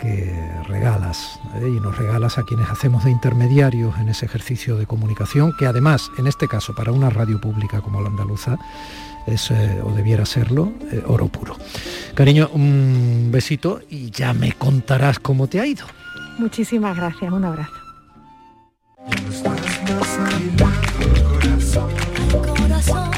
que regalas ¿eh? y nos regalas a quienes hacemos de intermediarios en ese ejercicio de comunicación, que además, en este caso, para una radio pública como la andaluza, es, eh, o debiera serlo, eh, oro puro. Cariño, un besito y ya me contarás cómo te ha ido. Muchísimas gracias, un abrazo. necesito,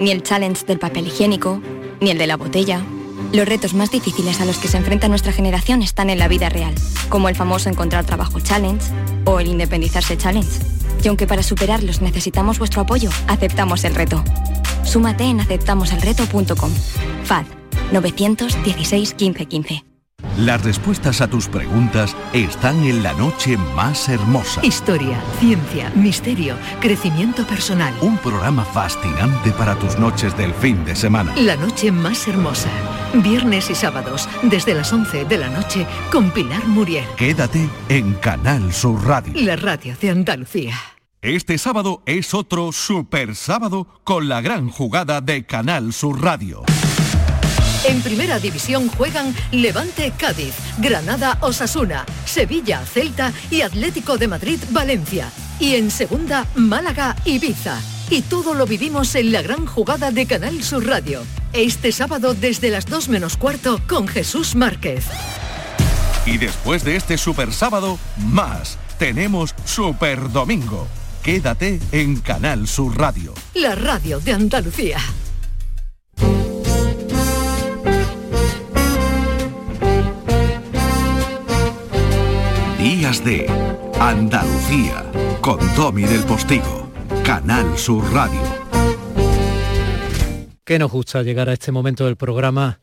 Ni el challenge del papel higiénico, ni el de la botella. Los retos más difíciles a los que se enfrenta nuestra generación están en la vida real, como el famoso encontrar trabajo challenge o el independizarse challenge. Y aunque para superarlos necesitamos vuestro apoyo, aceptamos el reto. Súmate en aceptamoselreto.com. FAD 916 15 15. Las respuestas a tus preguntas están en la noche más hermosa. Historia, ciencia, misterio, crecimiento personal. Un programa fascinante para tus noches del fin de semana. La noche más hermosa. Viernes y sábados, desde las 11 de la noche, con Pilar Muriel. Quédate en Canal Sur Radio. La radio de Andalucía. Este sábado es otro super sábado con la gran jugada de Canal Sur Radio. En primera división juegan Levante Cádiz, Granada Osasuna, Sevilla Celta y Atlético de Madrid Valencia. Y en segunda Málaga Ibiza. Y todo lo vivimos en la gran jugada de Canal Sur Radio. Este sábado desde las 2 menos cuarto con Jesús Márquez. Y después de este super sábado, más. Tenemos super domingo. Quédate en Canal Sur Radio. La radio de Andalucía. De Andalucía con Domi del Postigo, Canal Sur Radio. que nos gusta llegar a este momento del programa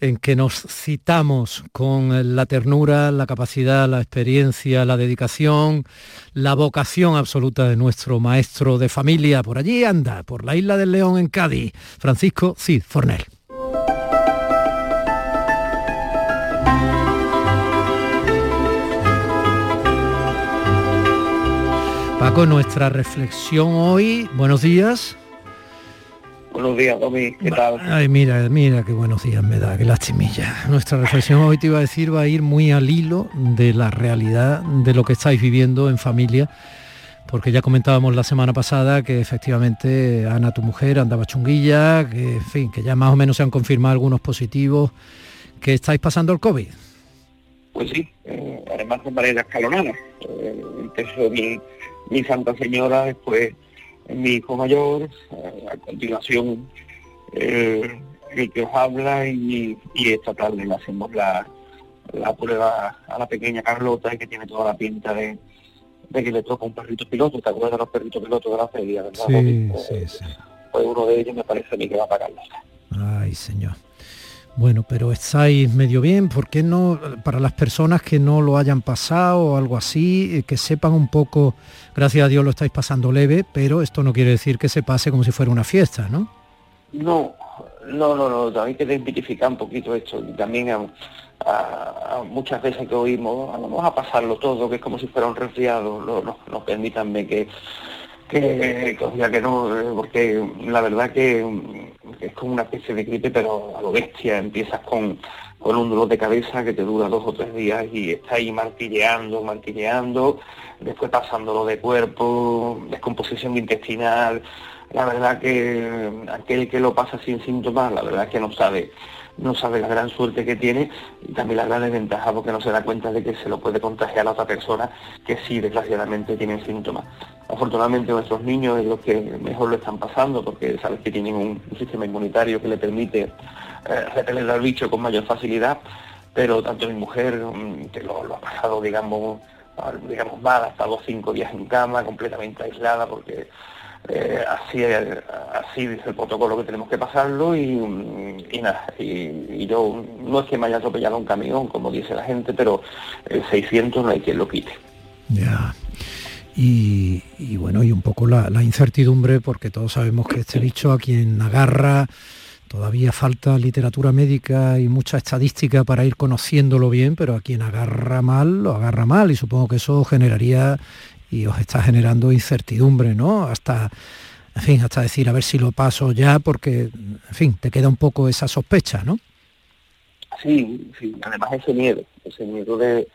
en que nos citamos con la ternura, la capacidad, la experiencia, la dedicación, la vocación absoluta de nuestro maestro de familia. Por allí anda, por la isla del León en Cádiz, Francisco Cid Fornel. Paco, nuestra reflexión hoy, buenos días. Buenos días, Domi, ¿qué tal? Ay, mira, mira qué buenos días me da, qué lastimilla. Nuestra reflexión hoy te iba a decir va a ir muy al hilo de la realidad de lo que estáis viviendo en familia, porque ya comentábamos la semana pasada que efectivamente Ana, tu mujer, andaba chunguilla, que en fin, que ya más o menos se han confirmado algunos positivos, que estáis pasando el COVID. Pues sí, eh, además de manera escalonada. Eh, empezó mi, mi Santa Señora, después mi hijo mayor, eh, a continuación eh, el que os habla y, y esta tarde le hacemos la, la prueba a la pequeña Carlota que tiene toda la pinta de, de que le toca un perrito piloto. ¿Te acuerdas de los perritos pilotos de la feria, verdad? Sí, sí, sí. pues uno de ellos me parece a mí que va para Carlota. Ay, señor. Bueno, pero estáis medio bien, ¿por qué no, para las personas que no lo hayan pasado o algo así, eh, que sepan un poco, gracias a Dios lo estáis pasando leve, pero esto no quiere decir que se pase como si fuera una fiesta, ¿no? No, no, no, no, también hay que identificar un poquito esto también a, muchas veces que oímos, "Ah, vamos a pasarlo todo, que es como si fuera un resfriado, no, no, permítanme que, que, que no, porque la verdad que, es como una especie de gripe, pero a lo bestia, empiezas con, con un dolor de cabeza que te dura dos o tres días y está ahí martilleando, martilleando, después pasándolo de cuerpo, descomposición intestinal, la verdad que aquel que lo pasa sin síntomas, la verdad que no sabe, no sabe la gran suerte que tiene y también la gran desventaja porque no se da cuenta de que se lo puede contagiar a otra persona que sí desgraciadamente tienen síntomas. Afortunadamente nuestros niños es los que mejor lo están pasando porque sabes que tienen un, sistema inmunitario que le permite eh, repeler al bicho con mayor facilidad, pero tanto mi mujer, mm, que lo, lo ha pasado, digamos, digamos mal, ha estado cinco días en cama, completamente aislada porque eh, así, así dice el protocolo que tenemos que pasarlo y, y nada, y, yo no es que me haya atropellado un camión, como dice la gente, pero el 600 no hay quien lo quite. Ya. Y, y bueno, y un poco la, la incertidumbre, porque todos sabemos que este bicho a quien agarra, todavía falta literatura médica y mucha estadística para ir conociéndolo bien, pero a quien agarra mal, lo agarra mal, y supongo que eso generaría y os está generando incertidumbre, ¿no? Hasta, en fin, hasta decir a ver si lo paso ya, porque, en fin, te queda un poco esa sospecha, ¿no? Sí, sí, además ese miedo, ese miedo de,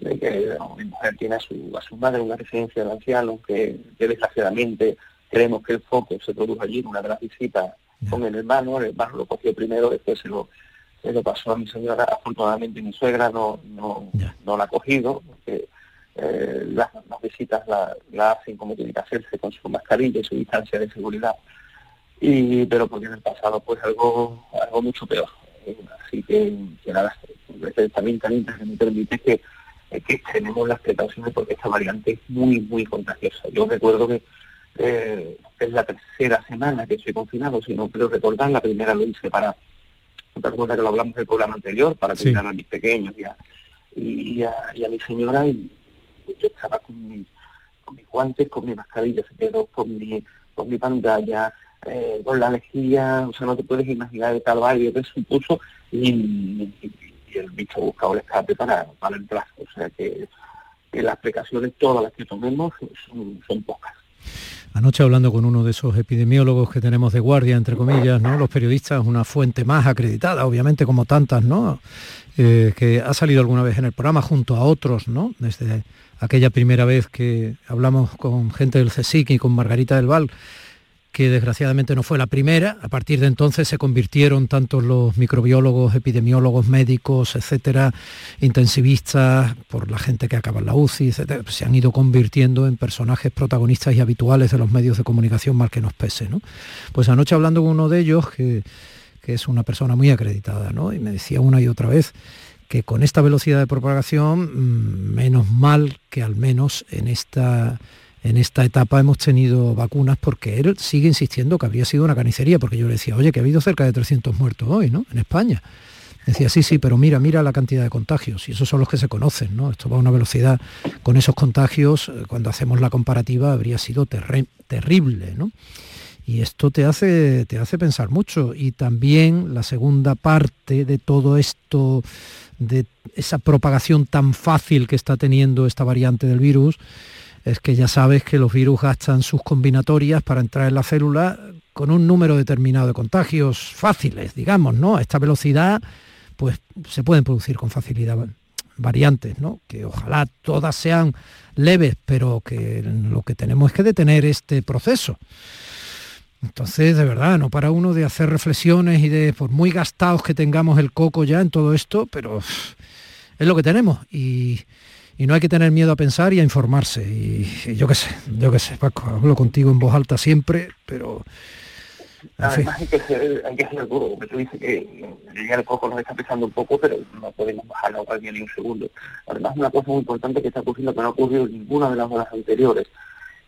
de que mi mujer tiene a su, a su madre una residencia de ancianos, que, que desgraciadamente creemos que el foco se produjo allí en una de las visitas con el hermano, el hermano lo cogió primero, después se lo, se lo pasó a mi señora, afortunadamente mi suegra no, no, no la ha cogido, porque eh, las, visitas la, hacen como tiene que hacerse con su mascarilla y su distancia de seguridad. Y, pero porque en el pasado pues algo, algo mucho peor. Eh, así que, que nada, también también que me permite que, que tenemos las precauciones porque esta variante es muy, muy contagiosa. Yo recuerdo que eh, es la tercera semana que estoy confinado, si no quiero recordar, la primera lo hice para, ¿te acuerdas que lo hablamos del programa anterior? Para cuidar a mis pequeños y a, y a, mi señora y yo estaba con, mi, con mis guantes, con mi mascarilla, se quedó con mi, pantalla, eh, con la lejía, o sea, no te puedes imaginar el calvario que supuso y, y, el bicho ha buscado el escape para, para el plazo. O sea que, las precauciones, todas las que tomemos, son, son pocas. Anoche hablando con uno de esos epidemiólogos que tenemos de guardia, entre comillas, ¿no? Los periodistas, una fuente más acreditada, obviamente, como tantas, ¿no? Eh, que ha salido alguna vez en el programa junto a otros, ¿no? Desde aquella primera vez que hablamos con gente del CSIC y con Margarita del Val, que desgraciadamente no fue la primera. A partir de entonces se convirtieron tanto los microbiólogos, epidemiólogos, médicos, etcétera, intensivistas, por la gente que acaba en la UCI, etcétera, se han ido convirtiendo en personajes protagonistas y habituales de los medios de comunicación, mal que nos pese. ¿no? Pues anoche hablando con uno de ellos, que, que es una persona muy acreditada, ¿no? y me decía una y otra vez que con esta velocidad de propagación, mm, menos mal que al menos en esta en esta etapa hemos tenido vacunas porque él sigue insistiendo que habría sido una carnicería, porque yo le decía, oye, que ha habido cerca de 300 muertos hoy, ¿no? En España. Decía, sí, sí, pero mira, mira la cantidad de contagios, y esos son los que se conocen, ¿no? Esto va a una velocidad, con esos contagios, eh, cuando hacemos la comparativa, habría sido terrible, ¿no? Y esto te hace, te hace pensar mucho. Y también la segunda parte de todo esto, de esa propagación tan fácil que está teniendo esta variante del virus, es que ya sabes que los virus gastan sus combinatorias para entrar en la célula con un número determinado de contagios fáciles, digamos, ¿no? A esta velocidad, pues se pueden producir con facilidad variantes, ¿no? Que ojalá todas sean leves, pero que lo que tenemos es que detener este proceso. Entonces, de verdad, no para uno de hacer reflexiones y de, por muy gastados que tengamos el coco ya en todo esto, pero es lo que tenemos. Y, y no hay que tener miedo a pensar y a informarse. Y, yo qué sé, yo qué sé, Paco, hablo contigo en voz alta siempre, pero... Además hay que ser, hay que ser duro, porque tú dices que llegar poco nos está pesando un poco, pero no podemos bajar la guardia ni un segundo. Además una cosa muy importante que está ocurriendo que no ha ocurrido en ninguna de las horas anteriores,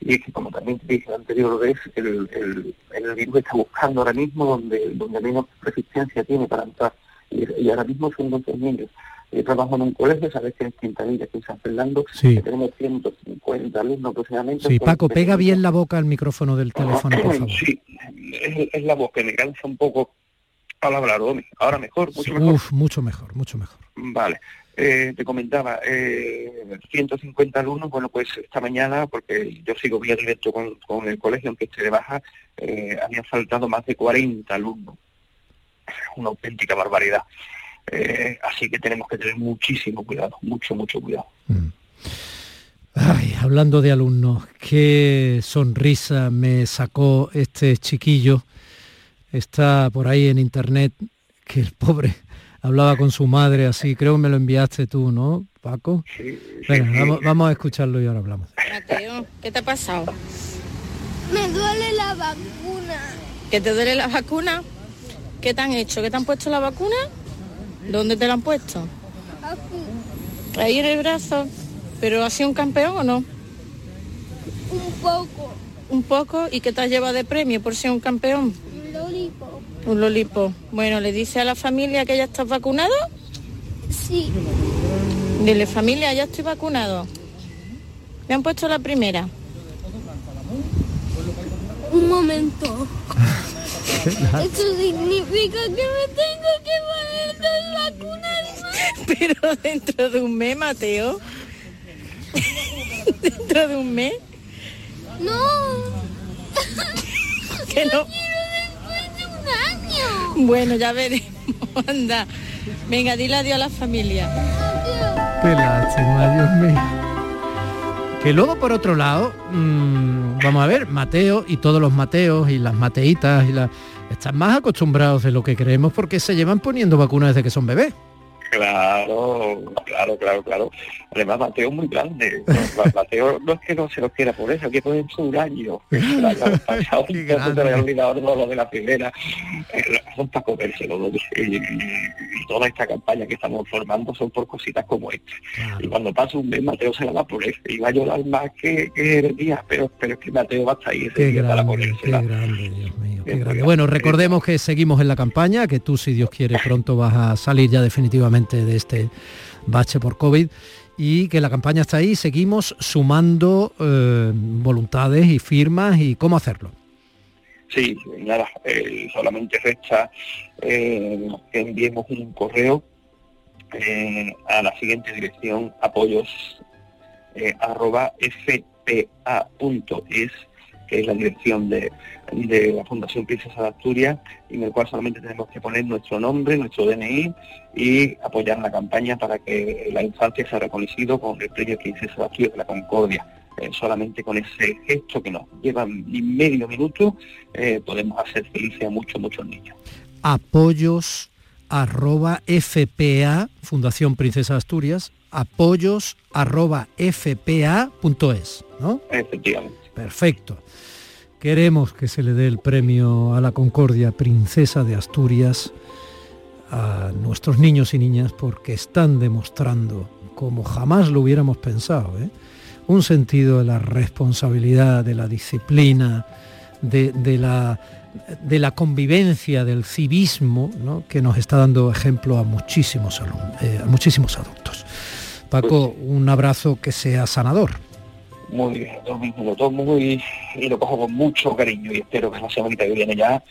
y es que como también te dije anterior vez, el, el, el, virus está buscando ahora mismo donde, donde menos resistencia tiene para entrar. Y, y ahora mismo son 12 niños yo trabajo en un colegio, sabes que en Quintanilla, aquí en San Fernando, que tenemos 150 alumnos aproximadamente. Sí, Paco, pega bien la boca al micrófono del teléfono, por favor. Sí, es, la voz que me cansa un poco al hablar, ahora mejor, mucho mejor. Uf, mucho mejor, mucho mejor. Vale. Eh, te comentaba, eh, 150 alumnos, bueno, pues esta mañana, porque yo sigo vía directo con, con el colegio, aunque esté de baja, eh, habían faltado más de 40 alumnos. Una auténtica barbaridad. Eh, así que tenemos que tener muchísimo cuidado, mucho, mucho cuidado. Mm. Ay, hablando de alumnos, qué sonrisa me sacó este chiquillo. Está por ahí en internet que el pobre hablaba con su madre así, creo que me lo enviaste tú, ¿no, Paco? Sí, Venga, vamos, a escucharlo y ahora hablamos. Mateo, ¿qué te ha pasado? Me duele la vacuna. ¿Qué te duele la vacuna? ¿Qué te han hecho? ¿Qué te han puesto la vacuna? ¿Dónde te lo han puesto? Ahí en el brazo. ¿Pero ha sido un campeón o no? Un poco. un poco y qué te has llevado de premio por ser un campeón? Un lolipo. Bueno, ¿le dice a la familia que ya estás vacunado? Sí. Dile, familia, ya estoy vacunado. Me han puesto la primera. Un momento. Eso significa que me tengo que poner dos vacunas. Pero dentro de un mes, Mateo. dentro de un mes. No. Que no. Quiero Bueno, ya veremos. Anda. Venga, dile adiós a la familia. Mío. Que luego, por otro lado, mm, vamos a ver, Mateo y todos los Mateos y las Mateitas y las están más acostumbrados de lo que creemos porque se llevan poniendo vacunas desde que son bebés. Claro, claro, claro, claro. Además, Mateo es muy grande. Ma- Mateo no es que no se lo quiera por eso, que por eso un año. Pasado se me había olvidado lo de la primera. Eh, Son para comérselo. Y, toda esta campaña que estamos formando son por cositas como esta. Y cuando pasa un mes, Mateo se la va a poner. Y va a llorar más que, que el día, pero, pero es que Mateo va a estar ahí ese Qué día para ponérsela. qué grande, Dios mío, qué grande. Bueno, recordemos que seguimos en la campaña, que tú, si Dios quiere, pronto vas a salir ya definitivamente de este bache por COVID y que la campaña está ahí, seguimos sumando eh, voluntades y firmas y cómo hacerlo. Sí, nada, eh, solamente resta eh, que enviemos un correo eh, a la siguiente dirección apoyos arroba fpa.es que es la dirección de, de la Fundación Princesa de Asturias, en el cual solamente tenemos que poner nuestro nombre, nuestro DNI y apoyar la campaña para que la infancia sea reconocido con el premio Princesa de Asturias de la Concordia. Eh, solamente con ese gesto que nos lleva ni medio minuto eh, podemos hacer felices a muchos, muchos niños. Apoyos arroba FPA, Fundación Princesa de Asturias, apoyos arroba FPA.es, ¿no? Efectivamente. Perfecto. Queremos que se le dé el premio a la Concordia Princesa de Asturias a nuestros niños y niñas porque están demostrando, como jamás lo hubiéramos pensado, ¿eh? un sentido de la responsabilidad, de la disciplina, de, de la, de la convivencia, del civismo, ¿no? que nos está dando ejemplo a muchísimos, eh, a muchísimos adultos. Paco, un abrazo que sea sanador. Muy bien, lo tomo y, y lo cojo con mucho cariño y espero que la semana que viene ya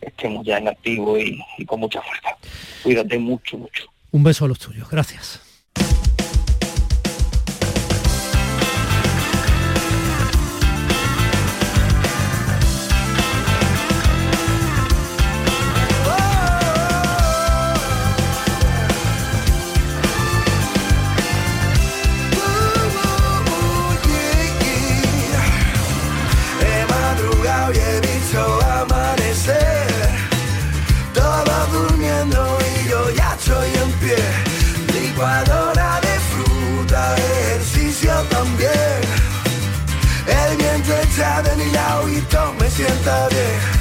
estemos ya en activo y con mucha fuerza. Cuídate mucho, mucho. Un beso a los tuyos. Gracias. Sienta bien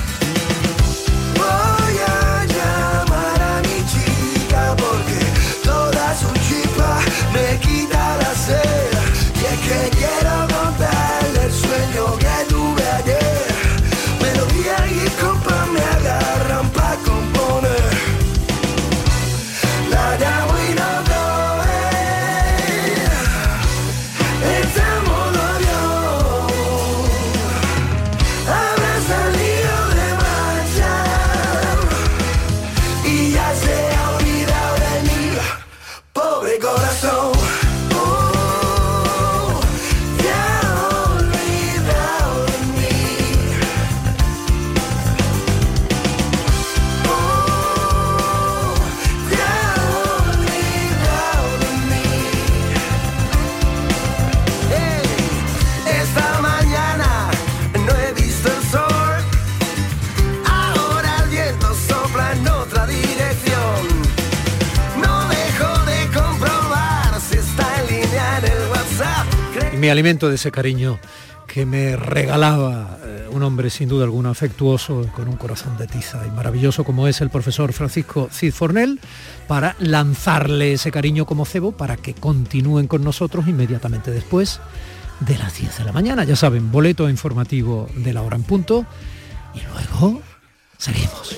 me alimento de ese cariño que me regalaba eh, un hombre sin duda alguna afectuoso, con un corazón de tiza y maravilloso como es el profesor Francisco Cid Fornel, para lanzarle ese cariño como cebo para que continúen con nosotros inmediatamente después de las 10 de la mañana. Ya saben, boleto informativo de la hora en punto y luego seguimos.